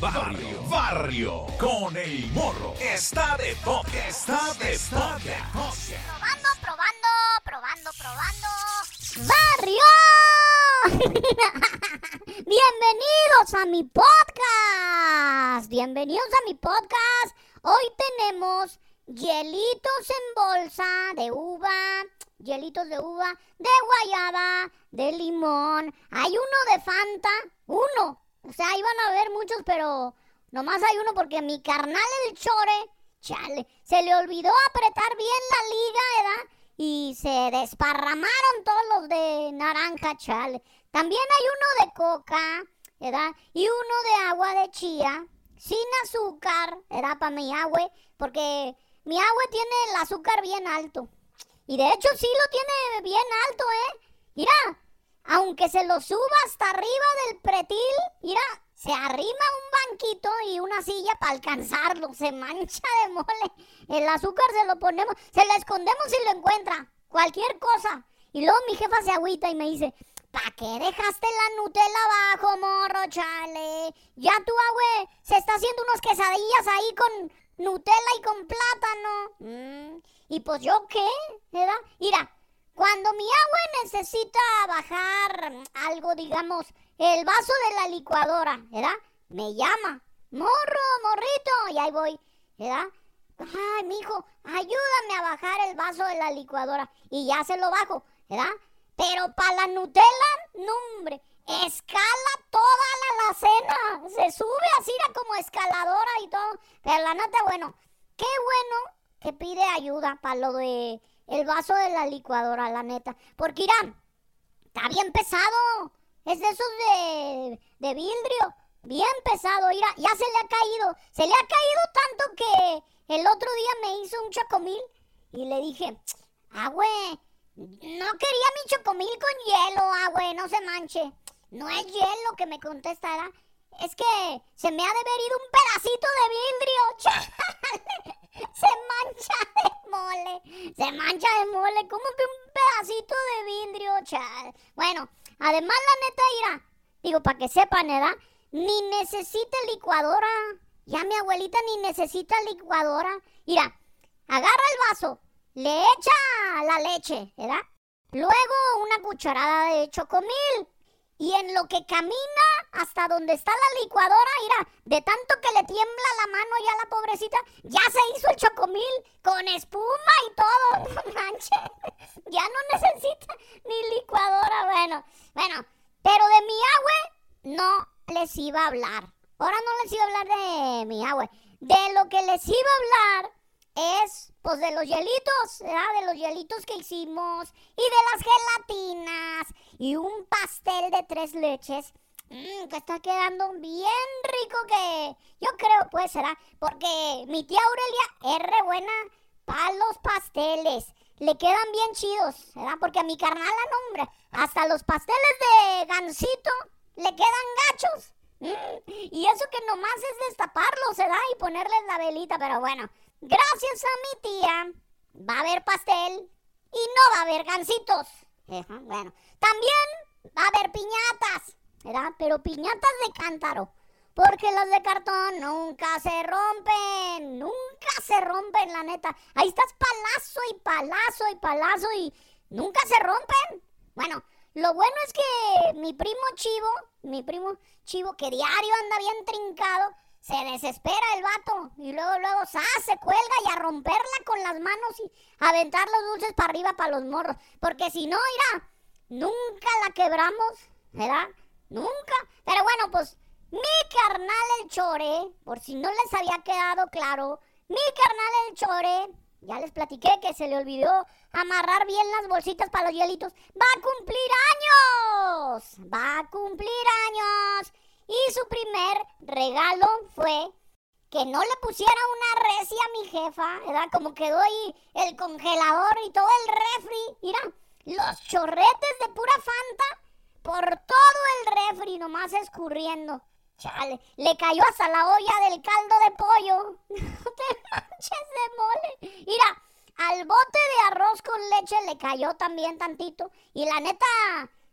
Barrio, barrio, con el morro. Está de toque, está de toque. Probando, probando, probando, probando. ¡Barrio! Bienvenidos a mi podcast. Bienvenidos a mi podcast. Hoy tenemos hielitos en bolsa de uva, hielitos de uva, de guayaba, de limón. Hay uno de Fanta, uno. O sea, iban a haber muchos, pero nomás hay uno porque mi carnal el chore, chale, se le olvidó apretar bien la liga, ¿verdad? Y se desparramaron todos los de naranja, chale. También hay uno de coca, ¿verdad? Y uno de agua de chía, sin azúcar, ¿verdad? Para mi agua, porque mi agua tiene el azúcar bien alto. Y de hecho sí lo tiene bien alto, ¿eh? Mira, aunque se lo suba hasta arriba del pretil, mira, se arrima un banquito y una silla para alcanzarlo, se mancha de mole. El azúcar se lo ponemos, se lo escondemos si lo encuentra, cualquier cosa. Y luego mi jefa se agüita y me dice, ¿para qué dejaste la Nutella abajo, morro, chale? Ya tu abue se está haciendo unos quesadillas ahí con Nutella y con plátano. Mm, y pues yo qué, ¿verdad? Mira, cuando mi agua necesita bajar algo, digamos, el vaso de la licuadora, ¿verdad? Me llama, morro, morrito, y ahí voy, ¿verdad? Ay, mijo, ayúdame a bajar el vaso de la licuadora. Y ya se lo bajo, ¿verdad? Pero para la Nutella, no, hombre, escala toda la alacena. Se sube así como escaladora y todo. Pero la nota, bueno, qué bueno que pide ayuda para lo de el vaso de la licuadora, la neta. Porque irán, está bien pesado. Es de esos de, de vidrio. Bien pesado, mira, ya se le ha caído. Se le ha caído tanto que el otro día me hizo un chocomil y le dije, ah, güey, no quería mi chocomil con hielo, ah, güey, no se manche. No es hielo que me contestará. Es que se me ha de haber ido un pedacito de vidrio. se mancha de mole. Se mancha de mole. Como que un pedacito de vidrio, chal. Bueno, además la neta irá. Digo, para que sepan, ¿verdad? Ni necesita licuadora. Ya mi abuelita ni necesita licuadora. Mira, agarra el vaso, le echa la leche, ¿verdad? Luego una cucharada de chocomil. Y en lo que camina hasta donde está la licuadora, mira, de tanto que le tiembla la mano ya a la pobrecita, ya se hizo el chocomil con espuma y todo. No manches, ya no necesita ni licuadora. Bueno, bueno, pero de mi agua no les iba a hablar. Ahora no les iba a hablar de mi agua. De lo que les iba a hablar es, pues, de los hielitos, ¿verdad? De los hielitos que hicimos y de las gelatinas y un pastel de tres leches. Mmm, que está quedando bien rico que yo creo pues será porque mi tía Aurelia es re buena para los pasteles. Le quedan bien chidos, ¿verdad? Porque a mi carnal la nombre, hasta los pasteles de gansito le quedan gachos. Mm, y eso que nomás es destaparlos, ¿verdad? Y ponerles la velita, pero bueno, gracias a mi tía va a haber pastel y no va a haber gansitos. bueno, también va a haber piñatas, ¿verdad? Pero piñatas de cántaro. Porque las de cartón nunca se rompen, nunca se rompen, la neta. Ahí estás palazo y palazo y palazo y nunca se rompen. Bueno, lo bueno es que mi primo Chivo, mi primo Chivo que diario anda bien trincado, se desespera el vato y luego, luego, se cuelga y a romperla con las manos y aventar los dulces para arriba para los morros. Porque si no, irá, nunca la quebramos, ¿verdad? Nunca. Pero bueno, pues mi carnal el Chore, por si no les había quedado claro, mi carnal el Chore, ya les platiqué que se le olvidó amarrar bien las bolsitas para los hielitos, va a cumplir años. Va a cumplir años. Y su primer regalo fue que no le pusiera una recia a mi jefa, ¿verdad? Como quedó ahí el congelador y todo el refri. Mira, los chorretes de pura Fanta por todo el refri, nomás escurriendo. Chale, le cayó hasta la olla del caldo de pollo. No te manches de mole. Mira, al bote de arroz con leche le cayó también tantito. Y la neta,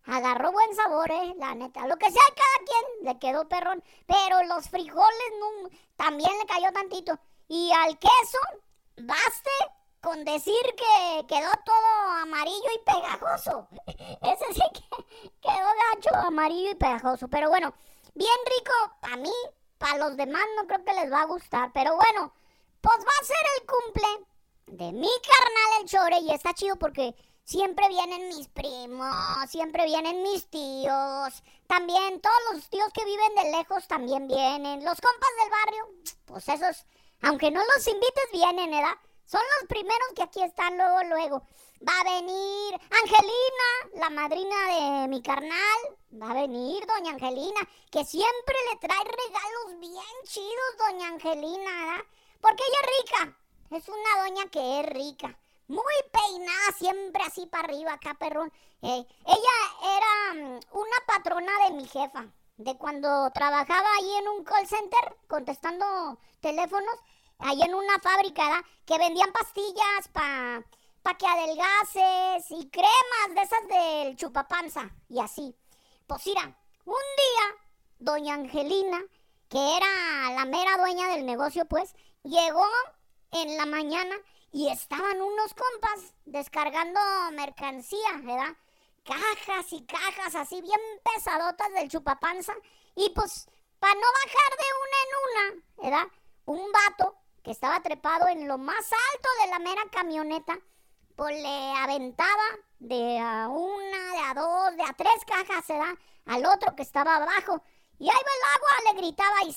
agarró buen sabor, eh, la neta. Lo que sea cada quien le quedó perrón. Pero los frijoles también le cayó tantito. Y al queso, baste con decir que quedó todo amarillo y pegajoso. Ese sí que quedó gacho, amarillo y pegajoso. Pero bueno, bien rico para mí, para los demás no creo que les va a gustar. Pero bueno, pues va a ser el cumple de mi carnal el Chore y está chido porque siempre vienen mis primos, siempre vienen mis tíos, también todos los tíos que viven de lejos también vienen, los compas del barrio, pues esos, aunque no los invites vienen, ¿verdad? Son los primeros que aquí están luego, luego. Va a venir Angelina, la madrina de mi carnal. Va a venir doña Angelina, que siempre le trae regalos bien chidos, doña Angelina, ¿verdad? Porque ella es rica. Es una doña que es rica. Muy peinada, siempre así para arriba, acá, perrón. Eh, ella era mm, una patrona de mi jefa. De cuando trabajaba ahí en un call center contestando teléfonos ahí en una fábrica, ¿verdad? Que vendían pastillas para pa que adelgaces y cremas de esas del chupapanza y así. Pues mira, un día, doña Angelina, que era la mera dueña del negocio, pues, llegó en la mañana y estaban unos compas descargando mercancía, ¿verdad? Cajas y cajas así bien pesadotas del chupapanza. Y pues, para no bajar de una en una, ¿verdad? Un vato estaba trepado en lo más alto de la mera camioneta, pues le aventaba de a una, de a dos, de a tres cajas, se da al otro que estaba abajo. Y ahí va el agua, le gritaba y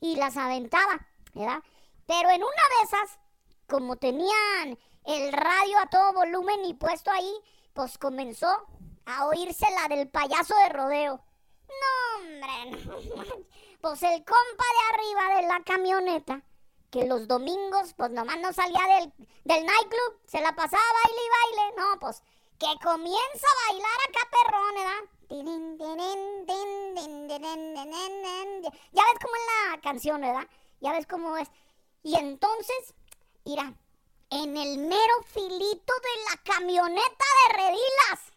y las aventaba, ¿verdad? Pero en una de esas, como tenían el radio a todo volumen y puesto ahí, pues comenzó a oírse la del payaso de rodeo. No, hombre. Pues el compa de arriba de la camioneta que los domingos, pues nomás no salía del, del nightclub, se la pasaba baile y baile. No, pues que comienza a bailar acá perrón, ¿verdad? Ya ves cómo es la canción, ¿verdad? Ya ves cómo es. Y entonces, mira, en el mero filito de la camioneta de redilas.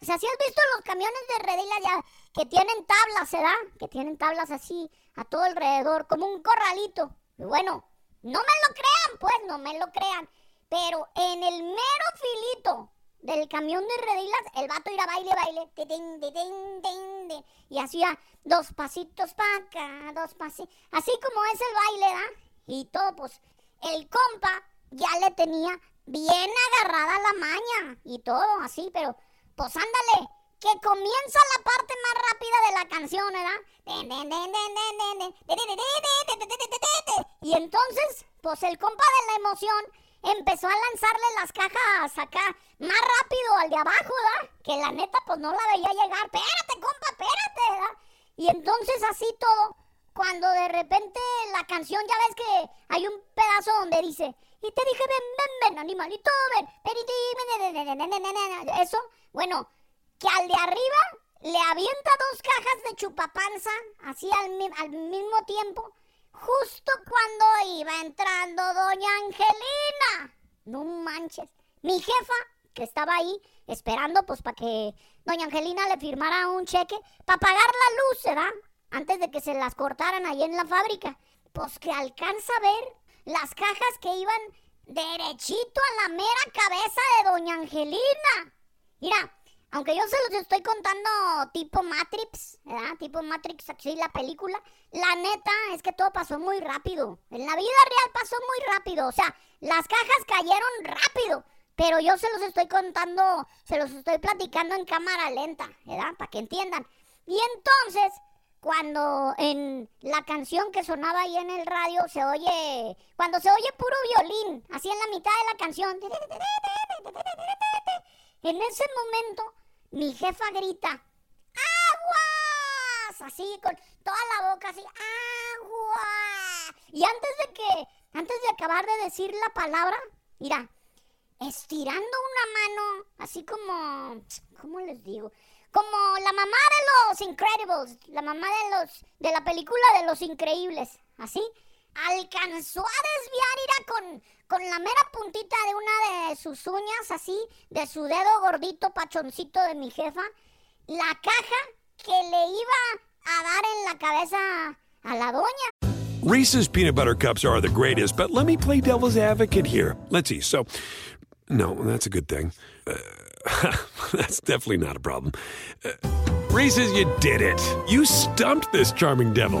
O sea, si has visto los camiones de redilas ya que tienen tablas, ¿verdad? Que tienen tablas así a todo alrededor, como un corralito. Bueno, no me lo crean, pues, no me lo crean. Pero en el mero filito del camión de redilas, el vato a baile, baile. y hacía dos pasitos para acá, dos pasitos. Así como es el baile, ¿da? Y todo, pues, el compa ya le tenía bien agarrada la maña y todo así, pero, pues, ándale, que comienza la parte más rápida de la canción, ¿verdad? Y entonces, pues el compa de la emoción empezó a lanzarle las cajas acá más rápido al de abajo, ¿verdad? Que la neta, pues no la veía llegar. Espérate, compa, espérate, ¿verdad? Y entonces así todo, cuando de repente la canción, ya ves que hay un pedazo donde dice, y te dije, ven, ven, ven, animalito, ven, eso, bueno, que al de arriba le avienta dos cajas de chupapanza, así al, mismo tiempo, justo cuando iba entrando doña Angelina. No manches. Mi jefa, que estaba ahí esperando, pues para que doña Angelina le firmara un cheque para pagar la luz, ¿verdad? Antes de que se las cortaran ahí en la fábrica. Pues que alcanza a ver las cajas que iban derechito a la mera cabeza de doña Angelina. Mira, aunque yo se los estoy contando tipo Matrix, ¿verdad? Tipo Matrix, así la película. La neta es que todo pasó muy rápido. En la vida real pasó muy rápido. O sea, las cajas cayeron rápido. pero yo se los estoy contando, se los estoy platicando en cámara lenta, ¿verdad? Para que entiendan. Y entonces, cuando en la canción que sonaba ahí en el radio se oye, cuando se oye puro violín, así en la mitad de la canción, en ese momento mi jefa grita, ¡aguas! Así con toda la boca así, ¡aguas! Y antes de que, antes de acabar de decir la palabra, mira, estirando una mano, así como, ¿cómo les digo? Como la mamá de los Incredibles, la mamá de los de la película de los Increíbles, así alcanzó a desviar ira con con la mera puntita de una de sus uñas, así, de su dedo gordito pachoncito de mi jefa, la caja que le iba a dar en la cabeza a la doña. Reese's peanut butter cups are the greatest, but let me play devil's advocate here. Let's see. So, no, that's a good thing. Uh, that's definitely not a problem. Uh, Reese's, you did it. You stumped this charming devil.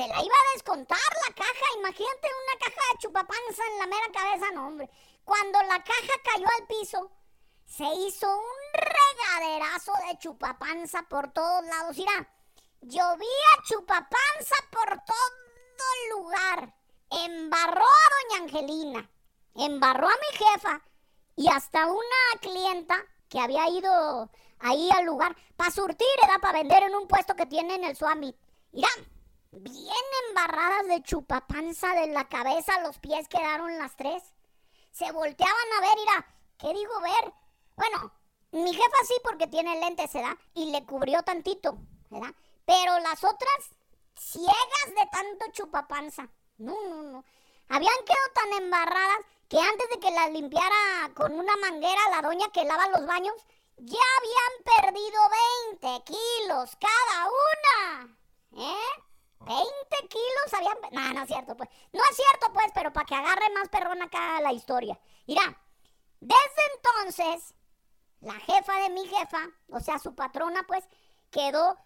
Se la iba a descontar la caja. Imagínate una caja de chupapanza en la mera cabeza, no, hombre. Cuando la caja cayó al piso, se hizo un regaderazo de chupapanza por todos lados. Mira, llovía chupapanza por todo el lugar. Embarró a doña Angelina, embarró a mi jefa y hasta una clienta que había ido ahí al lugar para surtir, era para vender en un puesto que tiene en el Swami. Mira, bien embarradas de chupapanza de la cabeza a los pies quedaron las tres. Se volteaban a ver, mira, ¿qué digo ver? Bueno, mi jefa sí porque tiene lentes, ¿verdad? Y le cubrió tantito, ¿verdad? Pero las otras ciegas de tanto chupapanza. No, no, no. Habían quedado tan embarradas que antes de que las limpiara con una manguera la doña que lava los baños, ya habían perdido 20 kilos cada una. ¿Eh? 20 kilos habían... No, no es cierto, pues. No es cierto, pues, pero para que agarre más perrón acá la historia. Mira, desde entonces, la jefa de mi jefa, o sea, su patrona, pues, quedó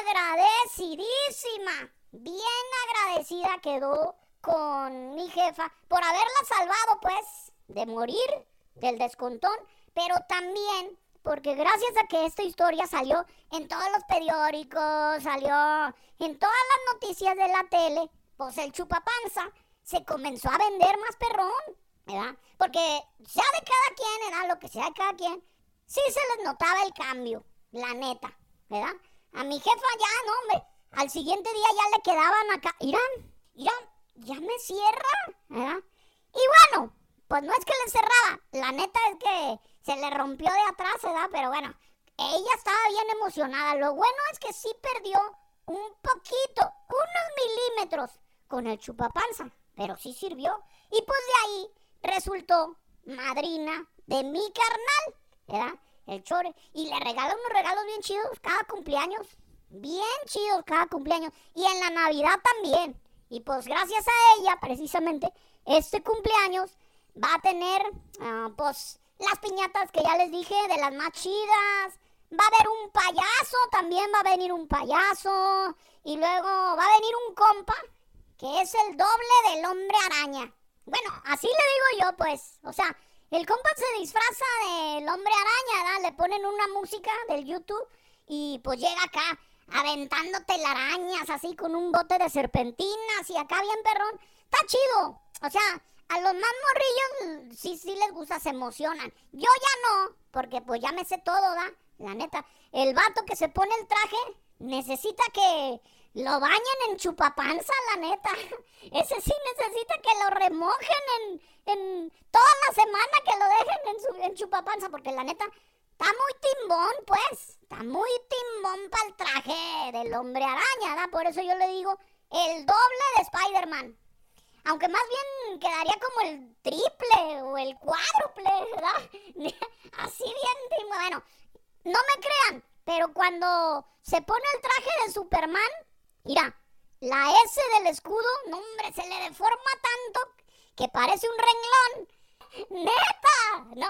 agradecidísima. Bien agradecida quedó con mi jefa por haberla salvado, pues, de morir del descontón, pero también porque gracias a que esta historia salió en todos los periódicos, salió en todas las noticias de la tele, pues el chupapanza se comenzó a vender más perrón, ¿verdad? Porque sea de cada quien, ¿verdad? Lo que sea de cada quien, sí se les notaba el cambio, la neta, ¿verdad? A mi jefa ya, no, hombre, al siguiente día ya le quedaban acá, irán, irán, ya me cierra, ¿verdad? Y bueno, pues no es que le cerraba, la neta es que se le rompió de atrás, ¿verdad? Pero bueno, ella estaba bien emocionada. Lo bueno es que sí perdió un poquito, unos milímetros con el chupapanza, pero sí sirvió. Y pues de ahí resultó madrina de mi carnal, ¿verdad? El chore. Y le regaló unos regalos bien chidos cada cumpleaños. Bien chidos cada cumpleaños. Y en la Navidad también. Y pues gracias a ella, precisamente, este cumpleaños va a tener, ah, pues, las piñatas que ya les dije, de las más chidas. Va a haber un payaso, también va a venir un payaso. Y luego va a venir un compa, que es el doble del hombre araña. Bueno, así le digo yo, pues. O sea, el compa se disfraza del hombre araña, ¿verdad? Le ponen una música del YouTube y pues llega acá aventando telarañas así con un bote de serpentinas y acá bien perrón. Está chido. O sea, a los más morrillos sí, sí les gusta, se emocionan. Yo ya no, porque pues ya me sé todo, ¿da? La neta. El vato que se pone el traje necesita que lo bañen en chupapanza, la neta. Ese sí necesita que lo remojen en, en toda la semana que lo dejen en, su, en chupapanza, porque la neta está muy timbón, pues. Está muy timbón para el traje del hombre araña, ¿da? Por eso yo le digo el doble de Spider-Man. Aunque más bien quedaría como el triple o el cuádruple, ¿verdad? Así bien, bueno, no me crean, pero cuando se pone el traje de Superman, mira, la S del escudo, no hombre, se le deforma tanto que parece un renglón. Neta, no,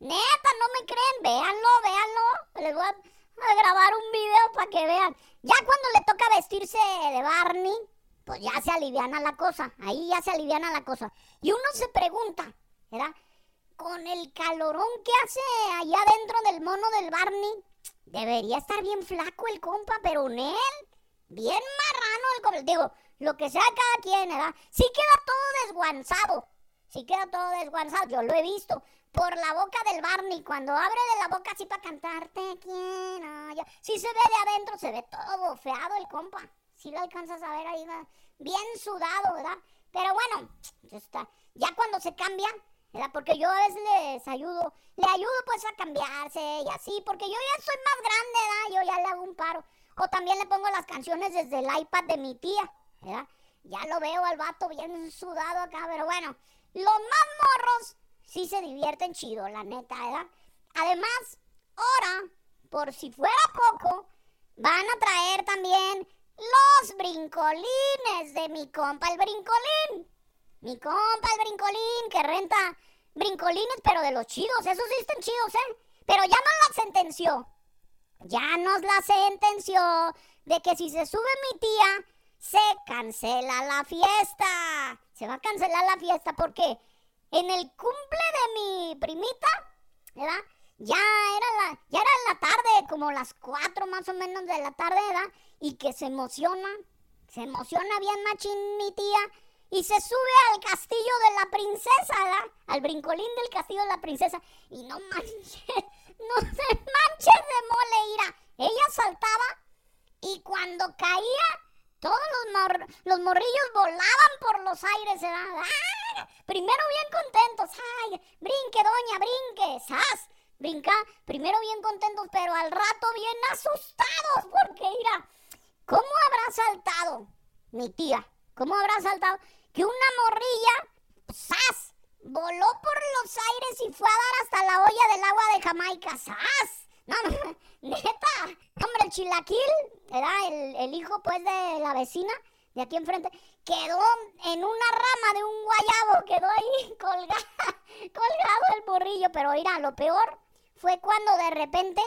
neta, no me creen, véanlo, véanlo. Les voy a, grabar un video para que vean. Ya cuando le toca vestirse de Barney, pues ya se aliviana la cosa. Ahí ya se aliviana la cosa. Y uno se pregunta, ¿verdad? Con el calorón que hace allá dentro del mono del Barney, debería estar bien flaco el compa, pero en él, bien marrano el compa. Digo, lo que sea cada quien, ¿verdad? Sí queda todo desguanzado. Sí queda todo desguanzado, yo lo he visto. Por la boca del Barney, cuando abre de la boca así para cantarte, quiero yo. Sí se ve de adentro, se ve todo bofeado el compa. Sí lo alcanzas a ver ahí, bien sudado, ¿verdad? Pero bueno, está. Ya cuando se cambia, ¿verdad? Porque yo a veces les ayudo, le ayudo pues a cambiarse y así, porque yo ya soy más grande, ¿verdad? Yo ya le hago un paro. O también le pongo las canciones desde el iPad de mi tía, ¿verdad? Ya lo veo al vato bien sudado acá, pero bueno, los más morros sí se divierten chido, la neta, ¿verdad? Además, ahora, por si fuera poco, van a traer también los brincolines de mi compa el brincolín. Mi compa el brincolín que renta brincolines, pero de los chidos, esos sí están chidos, ¿eh? Pero ya nos la sentenció. Ya nos la sentenció de que si se sube mi tía, se cancela la fiesta. Se va a cancelar la fiesta porque en el cumple de mi primita, ¿verdad? Ya era la, ya era la tarde, como las cuatro más o menos de la tarde, ¿verdad? Y que se emociona, se emociona bien machín mi tía y se sube al castillo de la princesa, ¿verdad? Al brincolín del castillo de la princesa. Y no manches, no se manches de mole, ira. Ella saltaba y cuando caía todos los, los morrillos volaban por los aires, ¿verdad? Primero bien contentos, ¡ay! Brinque, doña, brinque, ¡sas! Brinca, primero bien contentos, pero al rato bien asustados, porque mira, ¿cómo habrá saltado mi tía? ¿Cómo habrá saltado? Que una morrilla, ¡sas! Voló por los aires y fue a dar hasta la olla del agua de Jamaica, ¡sas! No, neta. Hombre, el chilaquil, era el, hijo pues de la vecina de aquí enfrente, quedó en una rama de un guayabo, quedó ahí colgado, colgado el borrillo. Pero mira, lo peor fue cuando de repente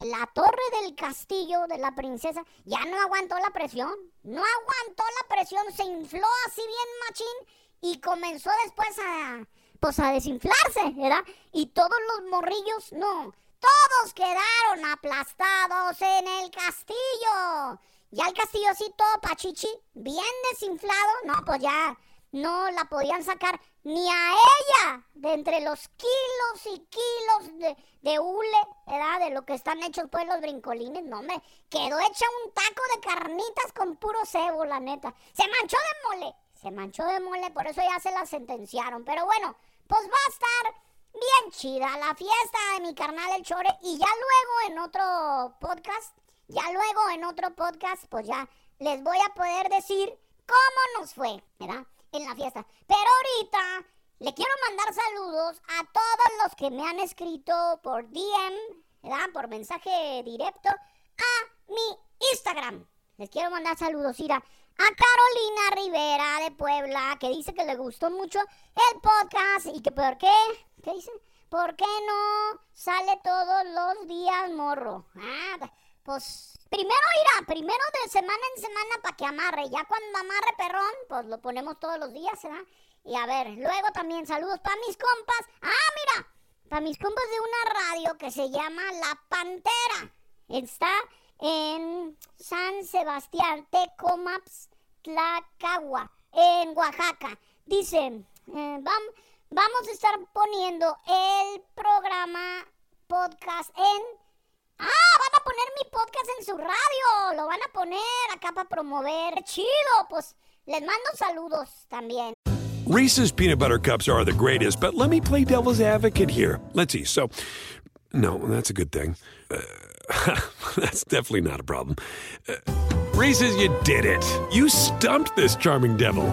la torre del castillo de la princesa ya no aguantó la presión. No aguantó la presión, se infló así bien machín y comenzó después a, pues a desinflarse, ¿verdad? Y todos los morrillos, no, todos quedaron aplastados en el castillo. Ya el castillo así todo pachichi, bien desinflado. No, pues ya no la podían sacar ni a ella de entre los kilos y kilos de, de hule, ¿verdad? De lo que están hechos pues los brincolines. No, me quedó hecha un taco de carnitas con puro cebo, la neta. Se manchó de mole, se manchó de mole, por eso ya se la sentenciaron. Pero bueno, pues va a estar bien chida la fiesta de mi carnal el Chore. Y ya luego en otro podcast, ya luego en otro podcast, pues ya les voy a poder decir cómo nos fue, ¿verdad? En la fiesta. Pero ahorita le quiero mandar saludos a todos los que me han escrito por DM, ¿verdad? Por mensaje directo a mi Instagram. Les quiero mandar saludos, Ira. A Carolina Rivera de Puebla, que dice que le gustó mucho el podcast y que por qué ¿Qué dice? ¿Por qué no sale todos los días, morro? Ah, pues primero irá, primero de semana en semana para que amarre. Ya cuando amarre perrón, pues lo ponemos todos los días, ¿verdad? Y a ver, luego también saludos para mis compas. Ah, mira, para mis compas de una radio que se llama La Pantera. Está en San Sebastián, Tecomaps, Tlacagua, en Oaxaca. Dicen, eh, vamos a estar poniendo el programa podcast en... Ah, van a poner mi podcast en su radio. Lo van a poner acá para promover. Chido, pues les mando saludos también. Reese's peanut butter cups are the greatest, but let me play devil's advocate here. Let's see. So, no, that's a good thing. Uh, that's definitely not a problem. Uh, Reese's, you did it. You stumped this charming devil.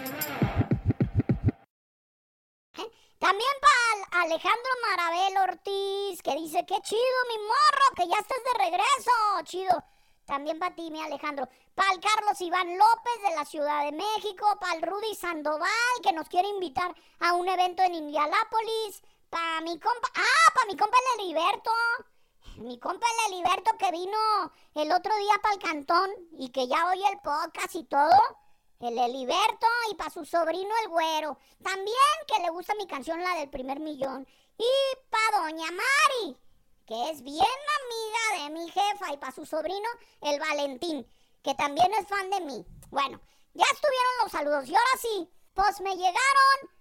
También para Alejandro Marabel Ortiz, que dice, qué chido, mi morro, que ya estés de regreso, chido. También para ti, mi Alejandro. Para el Carlos Iván López de la Ciudad de México, para el Rudy Sandoval, que nos quiere invitar a un evento en Indianápolis. Para mi compa, ah, para mi compa el Heriberto. Mi compa el Heriberto que vino el otro día para el cantón y que ya oye el podcast y todo. El Eliberto y para su sobrino el güero. También que le gusta mi canción, la del primer millón. Y para doña Mari, que es bien amiga de mi jefa. Y para su sobrino el Valentín, que también es fan de mí. Bueno, ya estuvieron los saludos. Y ahora sí, pues me llegaron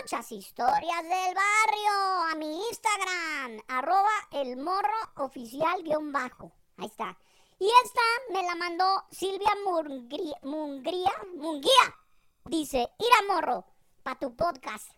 muchas historias del barrio a mi Instagram. Arroba el morro oficial guion bajo. Ahí está. Y esta me la mandó Silvia Mungría, Mungría. Dice, ir a morro, para tu podcast.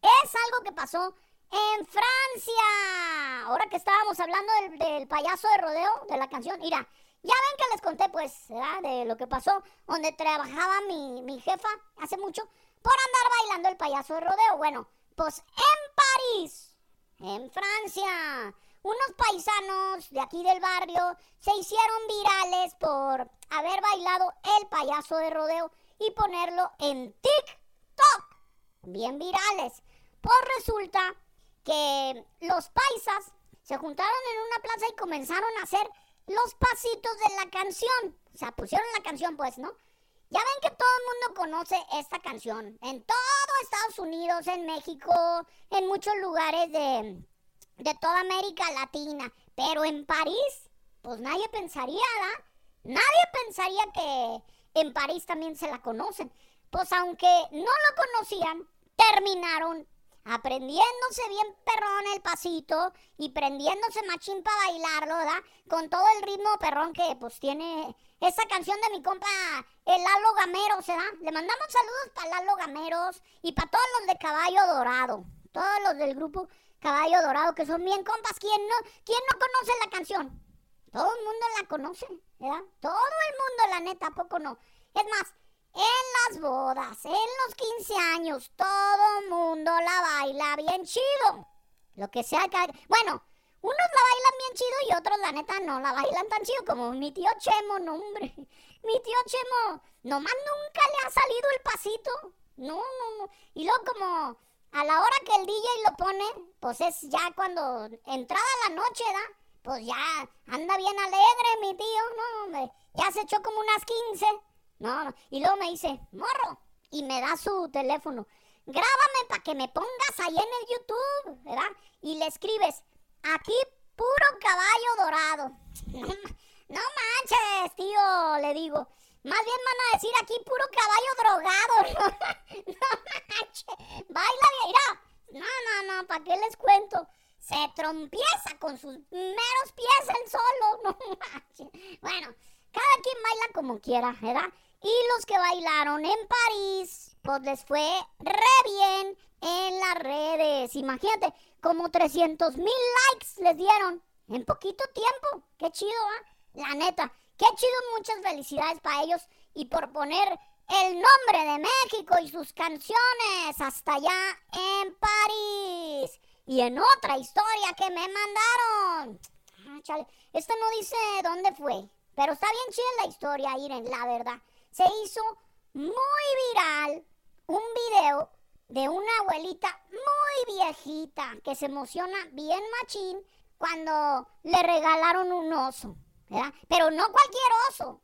Es algo que pasó en Francia. Ahora que estábamos hablando del, payaso de rodeo, de la canción, mira, ya ven que les conté pues, De lo que pasó, donde trabajaba mi, mi jefa hace mucho, por andar bailando el payaso de rodeo. Bueno, pues en París, en Francia unos paisanos de aquí del barrio se hicieron virales por haber bailado el payaso de rodeo y ponerlo en TikTok. Bien virales. Pues resulta que los paisas se juntaron en una plaza y comenzaron a hacer los pasitos de la canción. O sea, pusieron la canción, pues, ¿no? Ya ven que todo el mundo conoce esta canción. En todo Estados Unidos, en México, en muchos lugares de, de toda América Latina. Pero en París, pues nadie pensaría, ¿verdad? Nadie pensaría que en París también se la conocen. Pues aunque no lo conocían, terminaron aprendiéndose bien perrón el pasito y prendiéndose machín para bailarlo, ¿verdad? Con todo el ritmo perrón que pues tiene esa canción de mi compa el Lalo Gameros, ¿verdad? Le mandamos saludos para Lalo Gameros y para todos los de Caballo Dorado, todos los del grupo Caballo Dorado, que son bien compas. ¿Quién no, quién no conoce la canción? Todo el mundo la conoce, ¿verdad? Todo el mundo, la neta, ¿a poco no? Es más, en las bodas, en los 15 años, todo el mundo la baila bien chido. Lo que sea que... Bueno, unos la bailan bien chido y otros, la neta, no la bailan tan chido como mi tío Chemo, no, hombre. Mi tío Chemo, nomás nunca le ha salido el pasito. No, no, no. Y luego como a la hora que el DJ lo pone, pues es ya cuando entrada la noche, ¿da? Pues ya anda bien alegre mi tío, ¿no? Ya se echó como unas 15. No, y luego me dice, morro, y me da su teléfono. Grábame para que me pongas ahí en el YouTube, ¿verdad? Y le escribes, aquí puro caballo dorado. No, manches, tío, le digo. Más bien van a decir aquí puro caballo drogado. No, no Baila bien. No, no, no, ¿para qué les cuento? Se trompieza con sus meros pies el solo. No manches. Bueno, cada quien baila como quiera, ¿verdad? Y los que bailaron en París, pues les fue re bien en las redes. Imagínate, como 300 mil likes les dieron en poquito tiempo. Qué chido, ¿ah? La neta. Qué chido, muchas felicidades para ellos y por poner el nombre de México y sus canciones hasta allá en París. Y en otra historia que me mandaron. Ah, chale. Esta no dice dónde fue, pero está bien chida la historia, Iren, la verdad. Se hizo muy viral un video de una abuelita muy viejita que se emociona bien machín cuando le regalaron un oso. Pero no cualquier oso.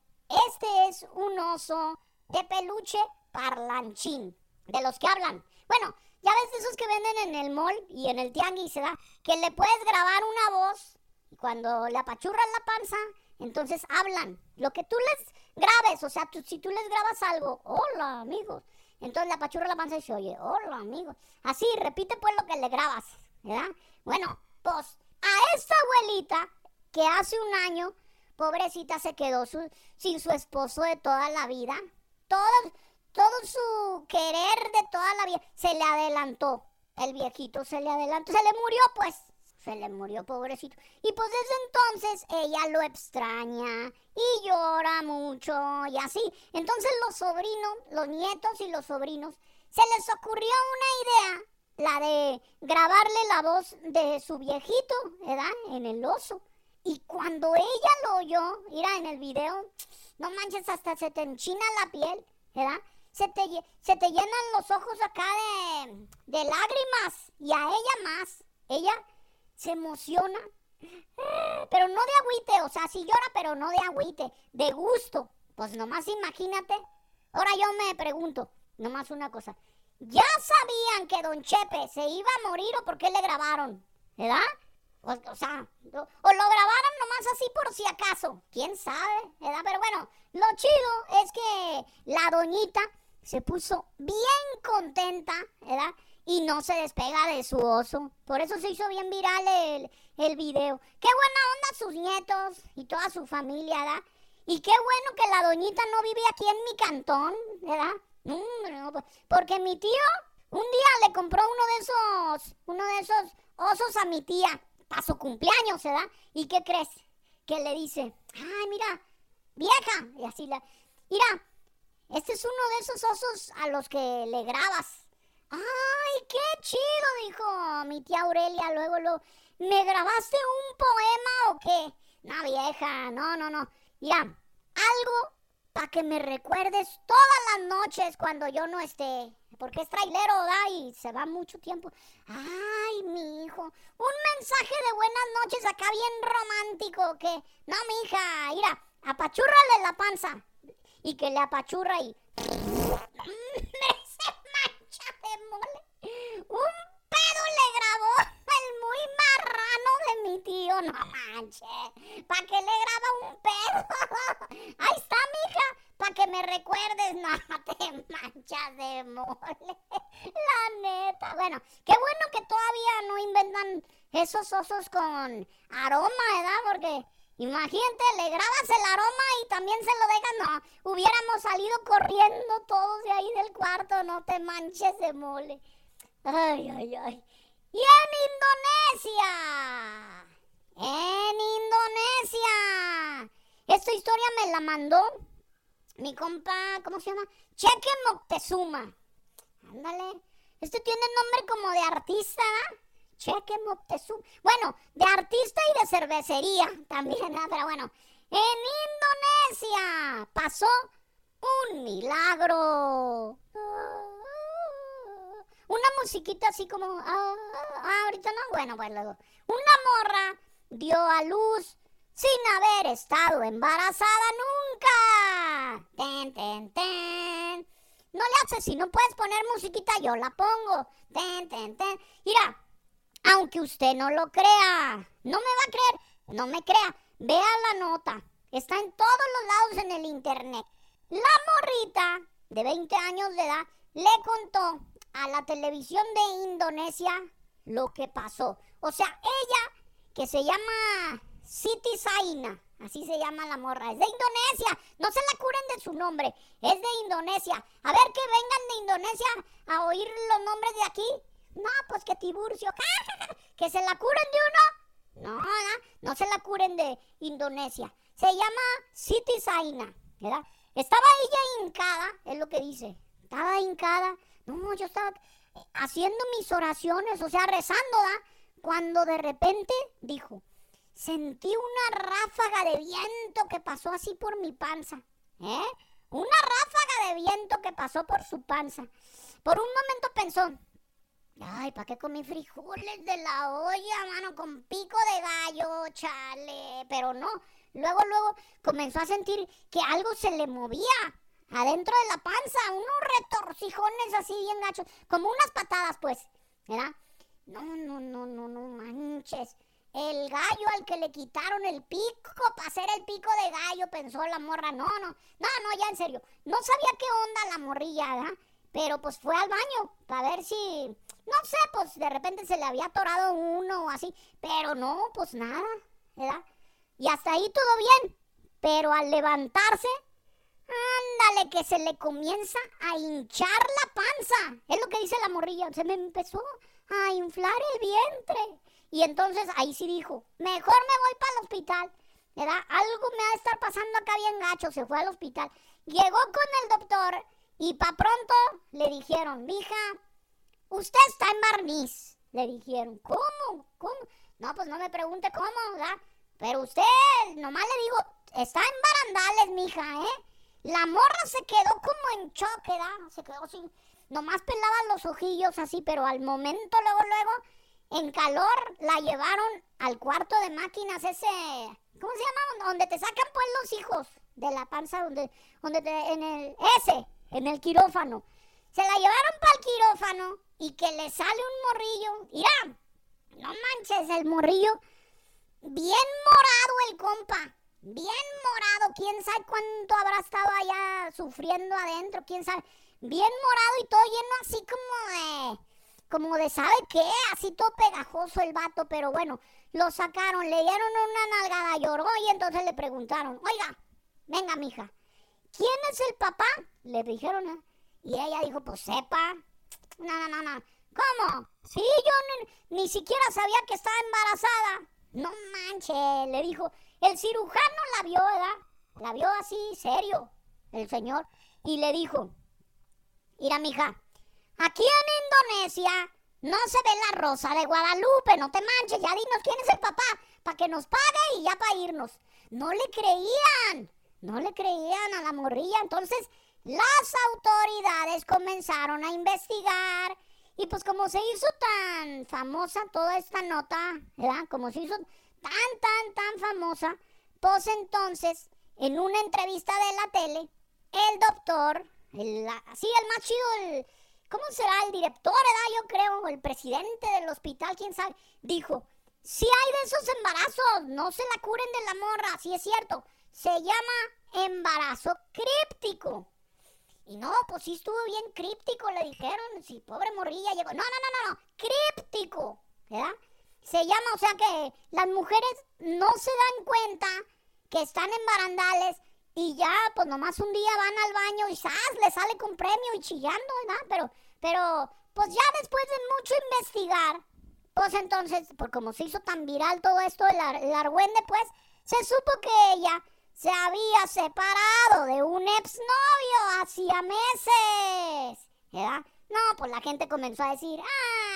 Este es un oso de peluche parlanchín, de los que hablan. Bueno, ya ves esos que venden en el mall y en el tianguis, ¿verdad? Que le puedes grabar una voz y cuando le apachurras la panza, entonces hablan. Lo que tú les grabes, o sea, si tú les grabas algo, hola amigos, Entonces le apachurra la panza y se oye, hola amigo. Así, repite pues lo que le grabas, ¿verdad? Bueno, pues a esta abuelita que hace un año, pobrecita, se quedó sin su esposo de toda la vida. Todo, todo su querer de toda la vida se le adelantó. El viejito se le adelantó, se le murió pues. Se le murió, pobrecito. Y pues desde entonces ella lo extraña y llora mucho y así. Entonces los sobrinos, los nietos y los sobrinos, se les ocurrió una idea, la de grabarle la voz de su viejito, ¿verdad? En el oso. Y cuando ella lo oyó, mira en el video, no manches, hasta se te enchina la piel, ¿verdad? Se te, se te llenan los ojos acá de, de lágrimas y a ella más. Ella se emociona, pero no de agüite, o sea, sí llora, pero no de agüite, de gusto. Pues nomás imagínate. Ahora yo me pregunto, nomás una cosa. ¿Ya sabían que Don Chepe se iba a morir o por qué le grabaron? ¿Verdad? O, sea, o, lo grabaron nomás así por si acaso. ¿Quién sabe? ¿Verdad? Pero bueno, lo chido es que la doñita se puso bien contenta, ¿verdad? y no se despega de su oso. Por eso se hizo bien viral el, el video. Qué buena onda sus nietos y toda su familia, ¿verdad? Y qué bueno que la doñita no vive aquí en mi cantón, ¿verdad? Pues, porque mi tío un día le compró uno de esos, uno de esos osos a mi tía para su cumpleaños, ¿verdad? ¿Y qué crees? Que le dice, ay, mira, vieja, y así la, mira, este es uno de esos osos a los que le grabas. ¡Ay, qué chido! Dijo mi tía Aurelia. Luego lo. ¿Me grabaste un poema o qué? No, vieja, no, no, no. Ya, algo para que me recuerdes todas las noches cuando yo no esté. Porque es trailero, ¿da? Y se va mucho tiempo. Ay, mi hijo. Un mensaje de buenas noches acá bien romántico. Que, no, mi hija, mira, apachúrrale la panza. Y que le apachurra y. Un tío, no manches. ¿Para qué le graba un pedo? Ahí está, mija, para que me recuerdes. No te manchas de mole. La neta. Bueno, qué bueno que todavía no inventan esos osos con aroma, ¿verdad? Porque Imagínate, le grabas el aroma y también se lo dejas. No, hubiéramos salido corriendo todos de ahí del cuarto. No te manches de mole. Ay, ay, ay. Y en Indonesia. En Indonesia. Esta historia me la mandó mi compa, ¿cómo se llama? Cheque Moctezuma. Ándale. Este tiene nombre como de artista, ¿verdad? Cheque Moctezuma. Bueno, de artista y de cervecería también, ¿verdad? Pero bueno. En Indonesia pasó un milagro. Una musiquita así como, ah, ah, ahorita no, bueno, pues luego. Una morra dio a luz sin haber estado embarazada nunca. Ten, ten, ten. No le haces, si no puedes poner musiquita, yo la pongo. Ten, ten, ten. Mira, aunque usted no lo crea, no me va a creer, no me crea, vea la nota. Está en todos los lados en el internet. La morrita de 20 años de edad le contó a la televisión de Indonesia lo que pasó. O sea, ella, que se llama Siti Saina, así se llama la morra, es de Indonesia. No se la curen de su nombre, es de Indonesia. A ver que vengan de Indonesia a oír los nombres de aquí. No, pues que Tiburcio, que se la curen de uno. No, no, se la curen de Indonesia. Se llama Siti Saina, ¿verdad? Estaba ella hincada, es lo que dice. Estaba hincada no, yo estaba haciendo mis oraciones, o sea, rezando, ¿da? Cuando de repente dijo, sentí una ráfaga de viento que pasó así por mi panza. ¿Eh? Una ráfaga de viento que pasó por su panza. Por un momento pensó, ay, ¿para qué comí frijoles de la olla, mano? Con pico de gallo, chale. Pero no, luego, luego comenzó a sentir que algo se le movía adentro de la panza, unos retorcijones así bien gachos, como unas patadas, pues, ¿verdad? No, no, no, no, no manches. El gallo al que le quitaron el pico para hacer el pico de gallo, pensó la morra. No, no, no, no, ya en serio. No sabía qué onda la morrilla, ¿verdad? pero pues fue al baño para ver si, no sé, pues de repente se le había atorado uno o así, pero no, pues nada, ¿verdad? Y hasta ahí todo bien, pero al levantarse, ándale que se le comienza a hinchar la panza, es lo que dice la morrilla, se me empezó a inflar el vientre. Y entonces ahí sí dijo, mejor me voy para el hospital. ¿verdad? Algo me ha de estar pasando acá bien gacho. Se fue al hospital. Llegó con el doctor y pa' pronto le dijeron, mija, usted está en barniz. Le dijeron, ¿cómo? ¿Cómo? No, pues no me pregunte cómo, ¿verdad? Pero usted, nomás le digo, está en barandales, mija, ¿eh? La morra se quedó como en choque, ¿verdad? Se quedó así, nomás pelaba los ojillos así, pero al momento, luego, luego, en calor, la llevaron al cuarto de máquinas ese, ¿cómo se llama? Donde te sacan pues los hijos de la panza, donde, donde te, en el, ese, en el quirófano. Se la llevaron para el quirófano y que le sale un morrillo. Mira, no manches, el morrillo. Bien morado el compa. Bien morado. ¿Quién sabe cuánto habrá estado allá sufriendo adentro? ¿Quién sabe? Bien morado y todo lleno así como de... Como de, ¿sabe qué? Así todo pegajoso el vato. Pero bueno, lo sacaron, le dieron una nalgada, lloró y entonces le preguntaron, oiga, venga, mija, ¿quién es el papá? Le dijeron, ¿eh? y ella dijo, pues sepa. No, no, no, no. ¿Cómo? Sí, yo ni, ni, siquiera sabía que estaba embarazada. No manches, le dijo. El cirujano la vio, ¿verdad? La vio así, serio, el señor. Y le dijo, mira, mija, aquí en Indonesia no se ve la rosa de Guadalupe, no te manches, ya dinos quién es el papá, para que nos pague y ya para irnos. No le creían, no le creían a la morrilla. Entonces las autoridades comenzaron a investigar y pues como se hizo tan famosa toda esta nota, ¿verdad? Como se hizo tan, tan, tan famosa, pues entonces en una entrevista de la tele, el doctor, el, el más chido, el, ¿cómo será? El director, ¿verdad? Yo creo, el presidente del hospital, quién sabe, dijo, si hay de esos embarazos, no se la curen de la morra, sí es cierto, se llama embarazo críptico. Y no, pues sí estuvo bien críptico, le dijeron, si pobre morrilla llegó, no, no, no, no, no, críptico, ¿verdad? Se llama, o sea que las mujeres no se dan cuenta que están en barandales y ya, pues nomás un día van al baño y ¡zas! le sale con premio y chillando, ¿verdad? Pero, pero, pues ya después de mucho investigar, pues entonces, por como se hizo tan viral todo esto del el argüende, pues, se supo que ella se había separado de un exnovio hacía meses, ¿verdad? No, pues la gente comenzó a decir, ah, pues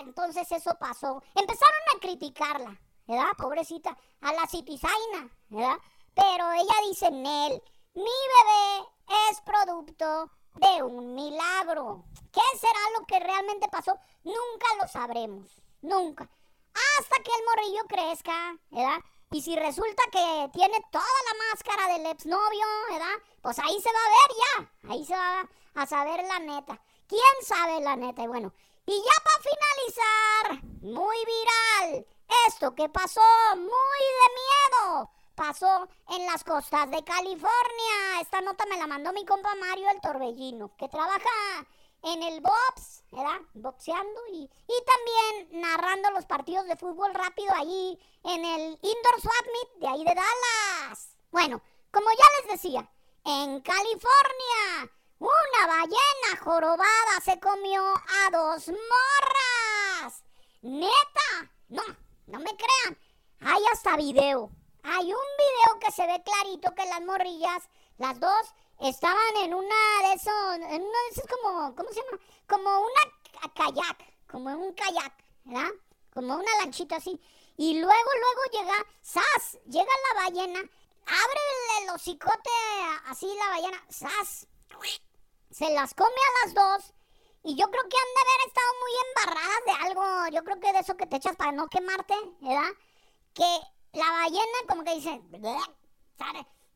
entonces eso pasó. Empezaron a criticarla, ¿verdad? Pobrecita, a la citizaina, ¿verdad? Pero ella dice, Nel, mi bebé es producto de un milagro. ¿Qué será lo que realmente pasó? Nunca lo sabremos. Nunca. Hasta que el morrillo crezca, ¿verdad? Y si resulta que tiene toda la máscara del exnovio, ¿verdad? Pues ahí se va a ver ya. Ahí se va a saber la neta. ¿Quién sabe la neta? Y bueno, y ya para finalizar, muy viral. Esto que pasó, muy de miedo pasó en las costas de California. Esta nota me la mandó mi compa Mario el Torbellino, que trabaja en el box, ¿verdad? Boxeando y, también narrando los partidos de fútbol rápido ahí en el Indoor Swap Meet de ahí de Dallas. Bueno, como ya les decía, en California, una ballena jorobada se comió a dos morras. Neta, no, no me crean. Hay hasta video. Hay un video que se ve clarito que las morrillas, las dos, estaban en una de esos, en uno de esos como, ¿cómo se llama? Como una kayak, como un kayak, ¿verdad? Como una lanchita así. Y luego, luego llega, ¡zas! Llega la ballena, abre el hocicote así la ballena, ¡zas! Se las come a las dos. Y yo creo que han de haber estado muy embarradas de algo. Yo creo que de eso que te echas para no quemarte, ¿verdad? Que la ballena como que dice,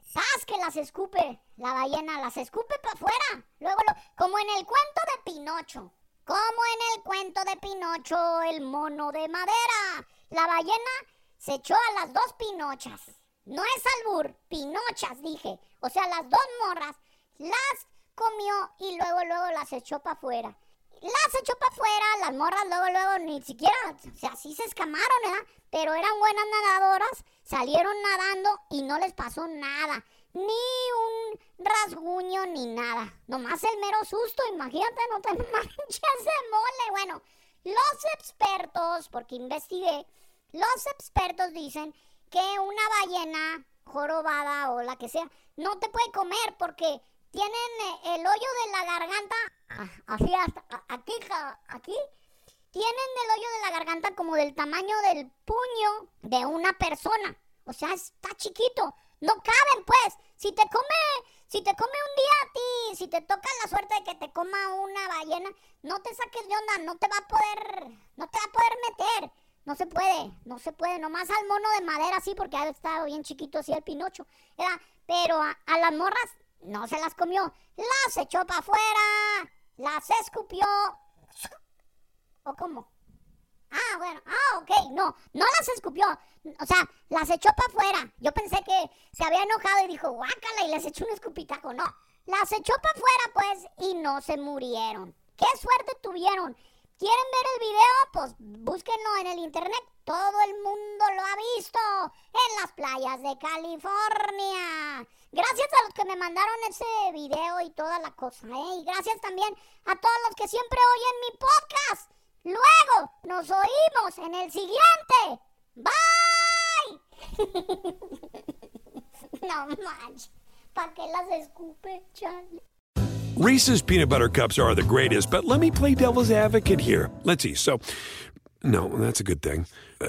¿sabes que las escupe? La ballena las escupe para afuera. Luego, como en el cuento de Pinocho. Como en el cuento de Pinocho, el mono de madera. La ballena se echó a las dos pinochas. No es albur, pinochas, dije. O sea, las dos morras las comió y luego, luego las echó para afuera. Las echó para afuera, las morras luego, luego ni siquiera, o sea, sí se escamaron, ¿verdad? Pero eran buenas nadadoras, salieron nadando y no les pasó nada. Ni un rasguño ni nada. Nomás el mero susto, imagínate, no te manches de mole. Bueno, los expertos, porque investigué, los expertos dicen que una ballena jorobada o la que sea, no te puede comer porque tienen eh, el hoyo de la garganta, ah, así hasta aquí, aquí, tienen el hoyo de la garganta como del tamaño del puño de una persona. O sea, está chiquito. No caben, pues. Si te come, si te come un día a ti, si te toca la suerte de que te coma una ballena, no te saques de onda, no te va a poder, no te va a poder meter. No se puede, no se puede. Nomás al mono de madera sí, porque ha estado bien chiquito así el pinocho. Pero a, las morras no se las comió. Las echó para afuera. Las escupió. ¿O cómo? Ah, bueno. Ah, ok. No, no las escupió. O sea, las echó para afuera. Yo pensé que se había enojado y dijo, guácala, y les echó un escupitajo. No, las echó para afuera, pues, y no se murieron. ¡Qué suerte tuvieron! ¿Quieren ver el video? Pues búsquenlo en el internet. Todo el mundo lo ha visto las playas de California. Gracias a los que me mandaron ese video y toda la cosa, ¿eh? Y gracias también a todos los que siempre oyen mi podcast. Luego nos oímos en el siguiente. Bye. no manches. ¿Para qué las escupe, Charlie? Reese's peanut butter cups are the greatest, but let me play devil's advocate here. Let's see. So, no, that's a good thing. Uh,